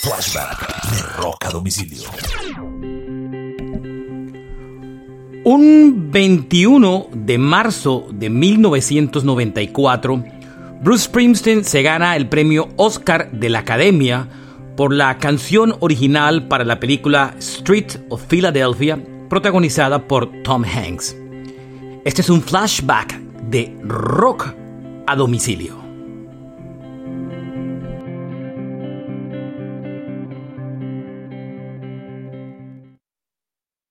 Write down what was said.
Flashback de Rock a domicilio. Un 21 de marzo de 1994, Bruce Springsteen se gana el premio Oscar de la Academia por la canción original para la película Street of Philadelphia, protagonizada por Tom Hanks. Este es un flashback de rock a domicilio.